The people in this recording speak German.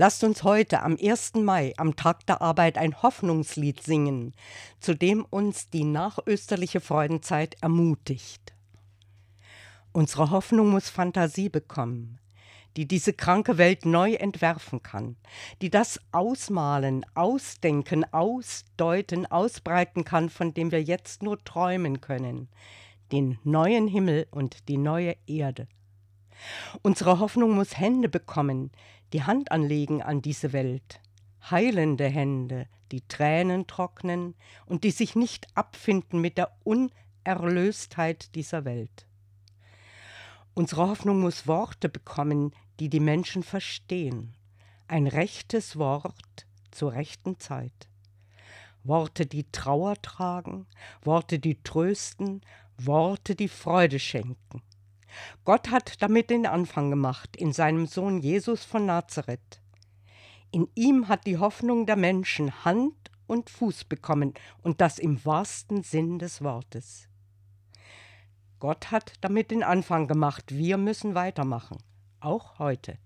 Lasst uns heute am 1. Mai, am Tag der Arbeit, ein Hoffnungslied singen, zu dem uns die nachösterliche Freudenzeit ermutigt. Unsere Hoffnung muss Fantasie bekommen, die diese kranke Welt neu entwerfen kann, die das ausmalen, ausdenken, ausdeuten, ausbreiten kann, von dem wir jetzt nur träumen können, den neuen Himmel und die neue Erde. Unsere Hoffnung muss Hände bekommen, die Hand anlegen an diese Welt. Heilende Hände, die Tränen trocknen und die sich nicht abfinden mit der Unerlöstheit dieser Welt. Unsere Hoffnung muss Worte bekommen, die die Menschen verstehen. Ein rechtes Wort zur rechten Zeit. Worte, die Trauer tragen, Worte, die trösten, Worte, die Freude schenken. Gott hat damit den Anfang gemacht in seinem Sohn Jesus von Nazareth. In ihm hat die Hoffnung der Menschen Hand und Fuß bekommen und das im wahrsten Sinn des Wortes. Gott hat damit den Anfang gemacht, wir müssen weitermachen, auch heute.